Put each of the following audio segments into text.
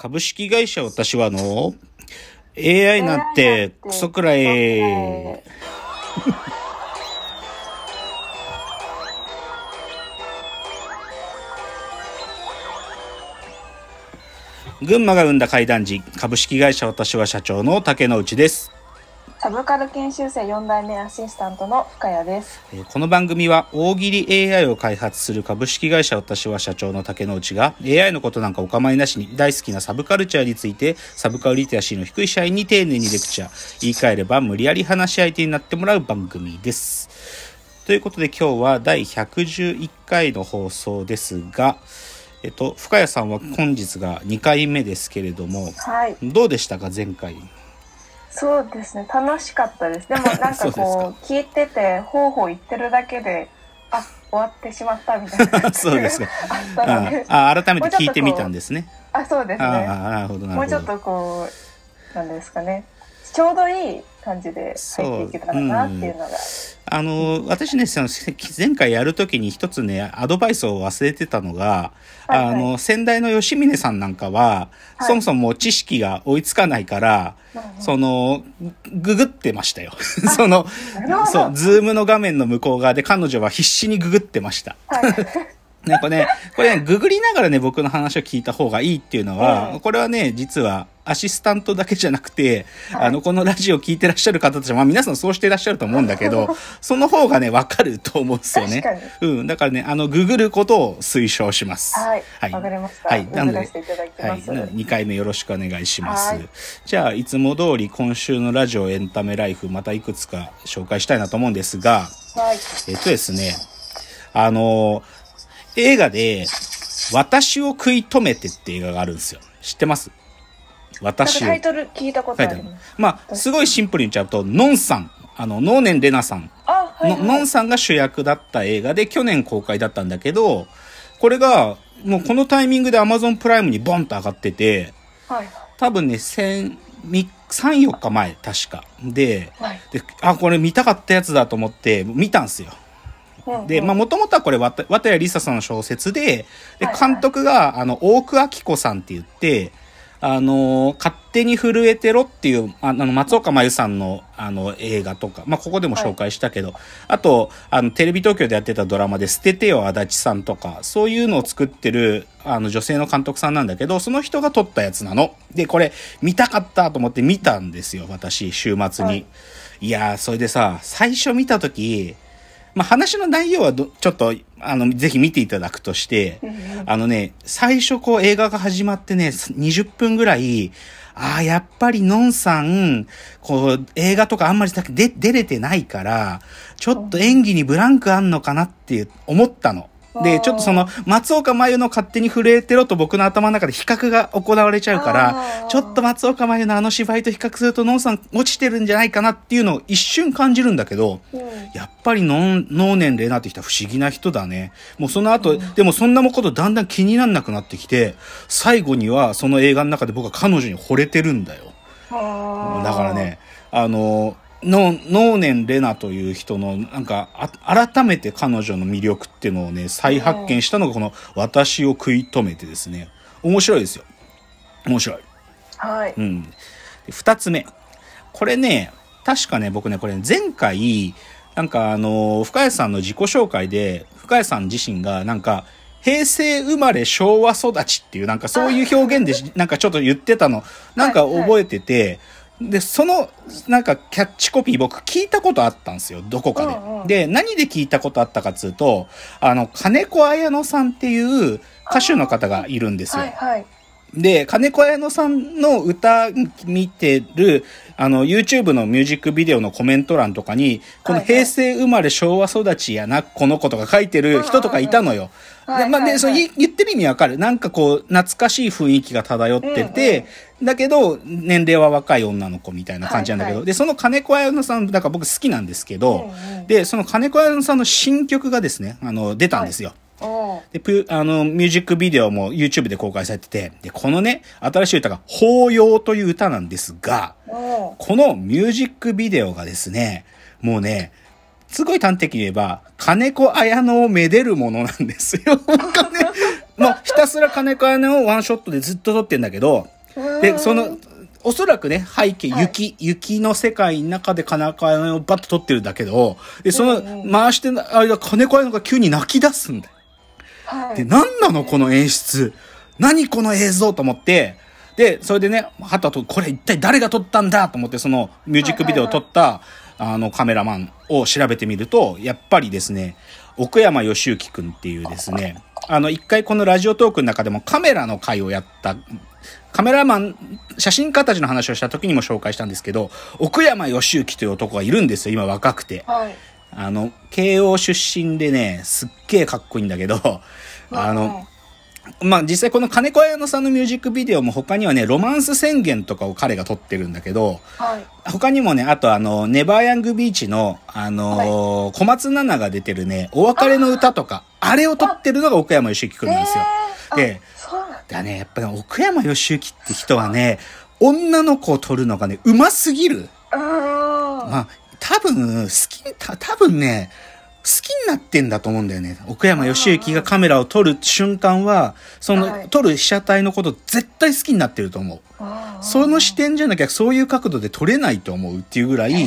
株式会社私はの AI なんてクソくらい。群馬が生んだ怪談時株式会社私は社長の竹之内です。サブカル研修生4代目アシスタントの深谷です。えーこの番組は大喜利 AI を開発する株式会社私は社長の竹之内が AI のことなんかお構いなしに大好きなサブカルチャーについてサブカルリテラシーの低い社員に丁寧にレクチャー言い換えれば無理やり話し相手になってもらう番組です。ということで今日は第111回の放送ですが、えっと、深谷さんは本日が2回目ですけれども、はい。どうでしたか前回？そうですね。楽しかったです。でもなんかかこう、聞いてて、ほうほう言ってるだけで、あ、終わってしまったみたいな。そうですか。あ。ああ改めて聞いてみたんですね。あ、そうですあね。あなるほど。もうちょっとこう、なんですかね。ちょうどいい感じで入っていけたらなっていうのが。あの、私ね、その、前回やるときに一つね、アドバイスを忘れてたのが、はいはいあの、先代の吉峰さんなんかは、はいそもそも知識が追いつかないから、うんうんその、ググってましたよ。そのそう、ズームの画面の向こう側で彼女は必死にググってました。はい。なんかね、これね、ググりながらね、僕の話を聞いた方がいいっていうのは、うんこれはね、実は、アシスタントだけじゃなくて、はいあの、このラジオ聞いてらっしゃる方たちは、まあ皆さんそうしてらっしゃると思うんだけど、その方がね、わかると思うんですよね。確うん。だからね、あの、ググることを推奨します。はい。はいわかりました。はい。なのではい。ます。2回目よろしくお願いします。はいじゃあ、いつも通り今週のラジオエンタメライフ、またいくつか紹介したいなと思うんですが、はい。えっとですね、あの、映画で、私を食い止めてって映画があるんですよ。知ってます？私を。タイトル聞いたことあるまあ、すごいシンプルに言っちゃうと、ノンさん、あの、ノーネンレナさん、あ、はい、はい。のノンさんが主役だった映画で、去年公開だったんだけど、これが、もうこのタイミングで Amazon プライムにボンと上がってて、はい。多分ね、千、み3、4日前、確か。で、はい。で、あ、これ見たかったやつだと思って、見たんすよ。うんうんで、まあ、もともとはこれ、わた綿谷りささんの小説で、で、はいはい監督が、あの、大久明子さんって言って、あの、勝手に震えてろっていう、ああの、松岡真優さんの、あの、映画とか、まあ、ここでも紹介したけど、あと、あの、テレビ東京でやってたドラマで、捨ててよ、足立さんとか、そういうのを作ってる、あの、女性の監督さんなんだけど、その人が撮ったやつなの。で、これ、見たかったと思って見たんですよ、私、週末に。はいいやー、それでさ、最初見たとき、まあ、話の内容はどちょっと、あの、ぜひ見ていただくとして、あのね、最初こう映画が始まってね、20分ぐらい、ああ、やっぱりノンさん、こう、映画とかあんまりで出れてないから、ちょっと演技にブランクあんのかなって思ったの。で、ちょっとその、松岡真優の勝手に震えてろと僕の頭の中で比較が行われちゃうからちょっと松岡真優のあの芝居と比較するとノンさん落ちてるんじゃないかなっていうのを一瞬感じるんだけど、うんやっぱりノン、ノーネンレナって人は不思議な人だね。もうその後、でもそんなことだんだん気になんなくなってきて、最後にはその映画の中で僕は彼女に惚れてるんだよ。だからね、あの、ノーノーネンレナという人の、なんか、あ改めて彼女の魅力っていうのをね、再発見したのがこの私を食い止めてですね。面白いですよ。面白い。はい。うん。で二つ目。これね、確かね、僕ね、これ前回、なんかあの、深谷さんの自己紹介で、深谷さん自身が、なんか、平成生まれ昭和育ちっていう、なんかそういう表現でし、なんかちょっと言ってたの、なんか覚えてて、で、その、なんかキャッチコピー僕聞いたことあったんですよ、どこかで。で、何で聞いたことあったかっつうと、あの、金子綾乃さんっていう歌手の方がいるんですよ。はいはい。で、金子綾乃さんの歌見てる、あの、YouTube のミュージックビデオのコメント欄とかに、このはい。はい平成生まれ昭和育ちやな、この子とか書いてる人とかいたのよ。はいでまあ、で、はいはいその言言ってる意味わかる。なんかこう、懐かしい雰囲気が漂ってて、だけど、年齢は若い女の子みたいな感じなんだけど、はいはい。で、その金子綾乃さん、だから僕好きなんですけど、うんうん。で、その金子綾乃さんの新曲がですね、あの、出たんですよ。おーで、プあの、ミュージックビデオも YouTube で公開されてて、で、このね、新しい歌が、法要という歌なんですが、このミュー。ジックビデオがですね、もうね、すごい端的に言えば、金子綾乃をめでるものなんですよ。金もうひたすら金子彩音をワンショットでずっと撮ってんだけど、で、その、おそらくね、背景、はい。雪、雪の世界の中で金子彩音をバッと撮ってるんだけど、で、その回してる間、金子彩音が急に泣き出すんだよ。はい。で、何なのこの演出。何この映像と思って、で、それでね、はたと、これ一体誰が撮ったんだ？と思って、そのミュージックビデオを撮った、あの、カメラマンを調べてみると、やっぱりですね、奥山義行くんっていうですね、あの、一回このラジオトークの中でもカメラの回をやった、カメラマン、写真家たちの話をした時にも紹介したんですけど、奥山義行という男がいるんですよ、今若くて。はい。あの、慶応出身でね、すっげえかっこいいんだけど、あの、まあ実際この金子彩乃さんのミュージックビデオも他にはね、ロマンス宣言とかを彼が撮ってるんだけど、はい。他にもね、あとあの、ネバーヤングビーチの、あのー小松菜奈が出てるね、お別れの歌とか、あれを撮ってるのが奥山義行くんですよ。えーで、だ。だね、やっぱり奥山義行って人はね、女の子を撮るのがね、うますぎる。まあ、多分、好き、た、多分ね、好きになってんだと思うんだよね。奥山義行がカメラを撮る瞬間は、その、はい撮る被写体のこと絶対好きになってると思う。その視点じゃなきゃそういう角度で撮れないと思うっていうぐらい、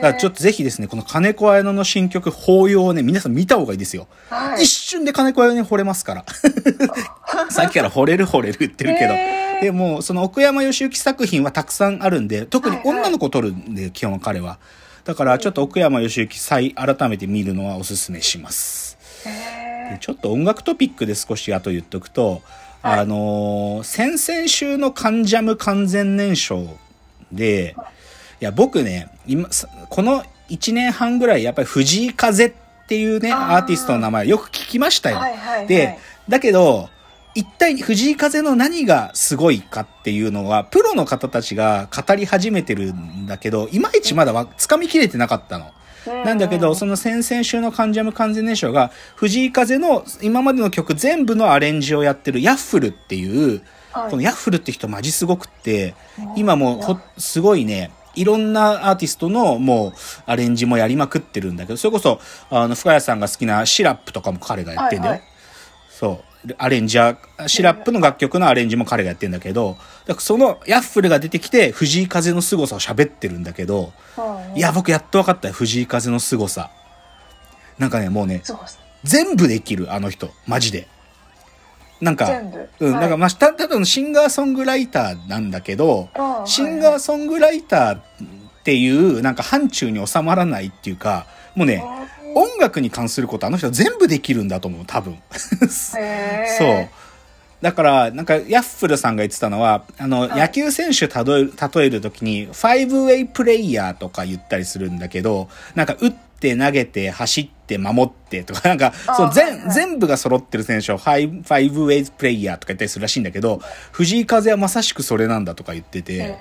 だからちょっとぜひですね、この金子彩乃の新曲、法要をね、皆さん見た方がいいですよ。はい一瞬で金子彩乃に惚れますから。さっきから惚れる惚れる言ってるけど。でも、その奥山義行作品はたくさんあるんで、特に女の子を撮るんで、基本彼は。だからちょっと奥山義行再改めて見るのはおすすめします。ちょっと音楽トピックで少し後言っとくと、はいあのー先々週のカンジャム完全燃焼で、いや、僕ね、今、さこの1年半ぐらい、やっぱり藤井風っていうね、アーティストの名前よく聞きましたよ。はいはいはいで、だけど、一体藤井風の何がすごいかっていうのは、プロの方たちが語り始めてるんだけど、いまいちまだわ掴みきれてなかったの。ーなんだけど、その先々週のカンジャム完全燃焼が、藤井風の今までの曲全部のアレンジをやってるヤッフルっていう、はいこのヤッフルって人マジすごくって、今もすごいね、いろんなアーティストのもうアレンジもやりまくってるんだけど、それこそ、あの、深谷さんが好きなシラップとかも彼がやってんだよ。はいはいそう。アレンジャー、シラップの楽曲のアレンジも彼がやってんだけど、だからそのヤッフルが出てきて藤井風の凄さを喋ってるんだけど、はいいや、僕やっと分かったよ、藤井風の凄さ。なんかね、もうね、全部できる、あの人。マジで。なんか、うん、はいなんか、まあ、たただのシンガーソングライターなんだけど、シンガーソングライターっていう、なんか範疇に収まらないっていうか、もうね、音楽に関することあの人は全部できるんだと思う、多分。そう。だから、なんか、ヤッフルさんが言ってたのは、あの、はい野球選手例える、例えるときに、ファイブウェイプレイヤーとか言ったりするんだけど、なんか、打って投げて、走って、守ってとか、なんか、あその全、はいはい全部が揃ってる選手をファイファイブウェイプレイヤーとか言ったりするらしいんだけど、藤井風はまさしくそれなんだとか言ってて、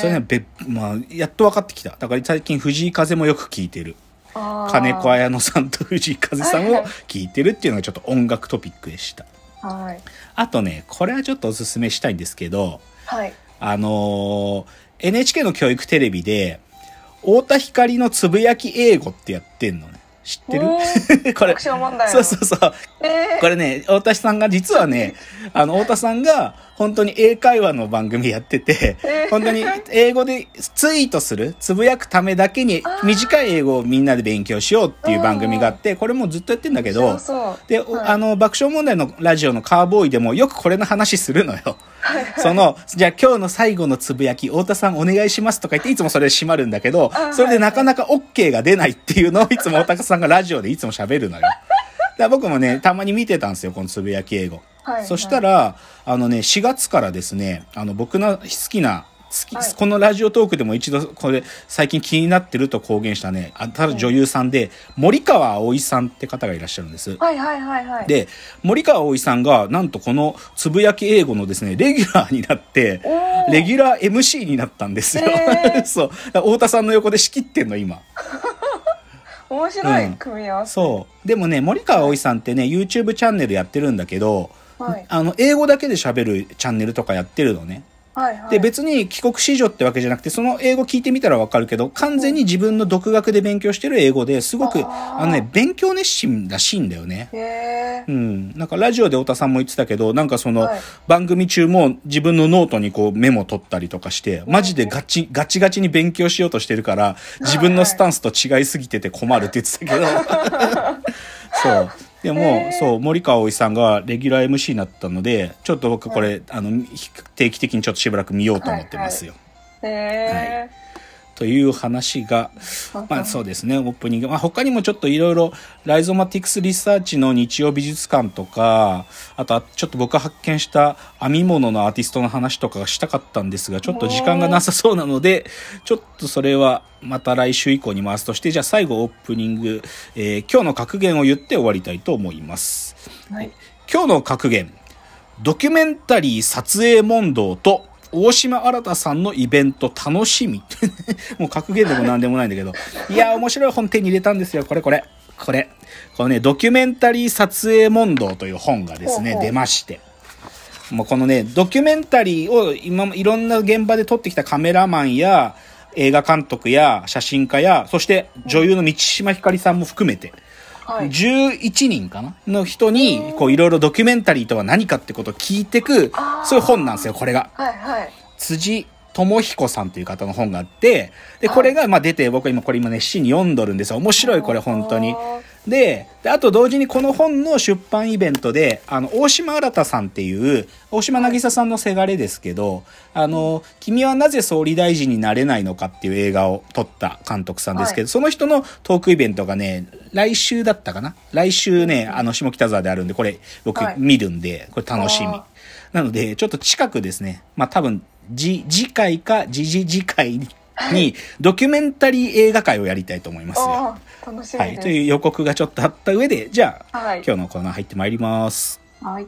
それね、べ、まあ、やっと分かってきた。だから最近藤井風もよく聞いてる。金子綾乃さんと藤井風さんをはいはい聞いてるっていうのがちょっと音楽トピックでした。はいあとね、これはちょっとおすすめしたいんですけど、はいあのー NHK の教育テレビで、太田光のつぶやき英語ってやってんのね。知ってる？これ 爆笑問題のそうそうそう。えー。これね、太田さんが、実はね、あの、太田さんが、本当に英会話の番組やっててえー、本当に英語でツイートする、つぶやくためだけに短い英語をみんなで勉強しようっていう番組があって、これもずっとやってんだけどで、はい。あの、爆笑問題のラジオのカーボーイでもよくこれの話するのよ。その、じゃあ今日の最後のつぶやき、太田さんお願いしますとか言っていつもそれで閉まるんだけどあ、それでなかなか OK が出ないっていうのを いつも太田さんがラジオでいつも喋るのよ。だ僕もね、たまに見てたんですよ、このつぶやき英語。はいそしたら、あのね、4月からですね、あの、僕の好きな、はいこのラジオトークでも一度、これ、最近気になってると公言したね、あただ女優さんで、森川葵さんって方がいらっしゃるんです。はいはいはいはいで、森川葵さんが、なんとこのつぶやき英語のですね、レギュラーになって、レギュラー MC になったんですよ。へー そう。太田さんの横で仕切ってんの、今。面白いうん組み合わせ、そう。でもね、森川葵さんってね、YouTube チャンネルやってるんだけど、はいあの、英語だけで喋るチャンネルとかやってるのね。はいはい。で、別に帰国子女ってわけじゃなくて、その英語聞いてみたらわかるけど、完全に自分の独学で勉強してる英語ですごく、あのね、勉強熱心らしいんだよね。へえう。ん。なんかラジオで太田さんも言ってたけど、なんかそのはい番組中も自分のノートにこうメモ取ったりとかして、マジでガチ、ガチガチに勉強しようとしてるから、自分のスタンスと違いすぎてて困るって言ってたけど。そう。でもそう、森川葵さんがレギュラー MC になったので、ちょっと僕これ、あの、定期的にちょっとしばらく見ようと思ってますよ。へえ。という話が、まあそうですね、オープニング。まあ他にもちょっといろいろ、ライゾマティクスリサーチの日曜美術館とか、あとはちょっと僕が発見した編み物のアーティストの話とかがしたかったんですが、ちょっと時間がなさそうなので、ちょっとそれはまた来週以降に回すとして、じゃあ最後オープニング、えー今日の格言を言って終わりたいと思います。はい。今日の格言。ドキュメンタリー撮影問答と大島新さんのイベント楽しみ。もう格言でも何でもないんだけど。いや、面白い本手に入れたんですよ。これこれ。これ。このね、ドキュメンタリー撮影問答という本がですね、出まして。もうこのね、ドキュメンタリーを今もいろんな現場で撮ってきたカメラマンや映画監督や写真家や、そして女優の道島ひかりさんも含めて、はい。11人かな？の人に、こういろいろドキュメンタリーとは何かってことを聞いてくそういう本なんですよ、これが。はいはい。辻智彦さんという方の本があって、で、これがまあ出て、僕は今これ今熱心に読んどるんですよ。面白い、これ本当に。で、であと同時にこの本の出版イベントで、あの、大島新さんっていう、大島渚さんのせがれですけど、あの、君はなぜ総理大臣になれないのかっていう映画を撮った監督さんですけど、はい。その人のトークイベントがね、来週だったかな？来週ね、あの、下北沢であるんで、これ僕はい。見るんで、これ楽しみ。あ。なので、ちょっと近くですね、まあ多分、じ、次回か、次々次回に、ドキュメンタリー映画会をやりたいと思いますよ。はい。という予告がちょっとあった上で、じゃあ、はい。今日のコーナー入ってまいります。はい。